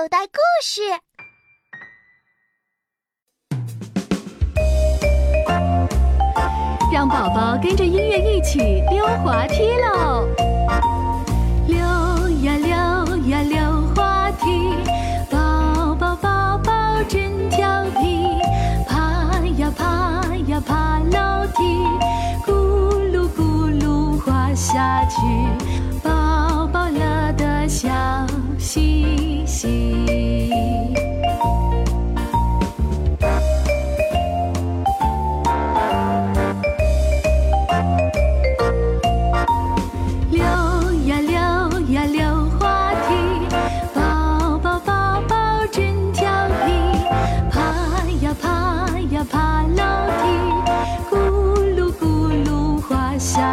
口袋故事，让宝宝跟着音乐一起溜滑梯喽！溜呀溜呀溜滑梯，宝宝宝宝真调皮，爬呀爬呀爬楼梯，咕噜咕噜滑下去，爬楼梯，咕噜咕噜滑下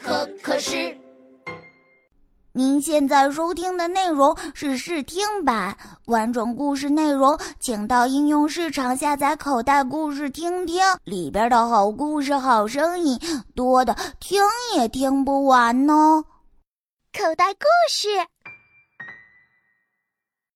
可可是。您现在收听的内容是试听版，完整故事内容请到应用市场下载《口袋故事》听听，里边的好故事、好声音多的听也听不完呢。口袋故事。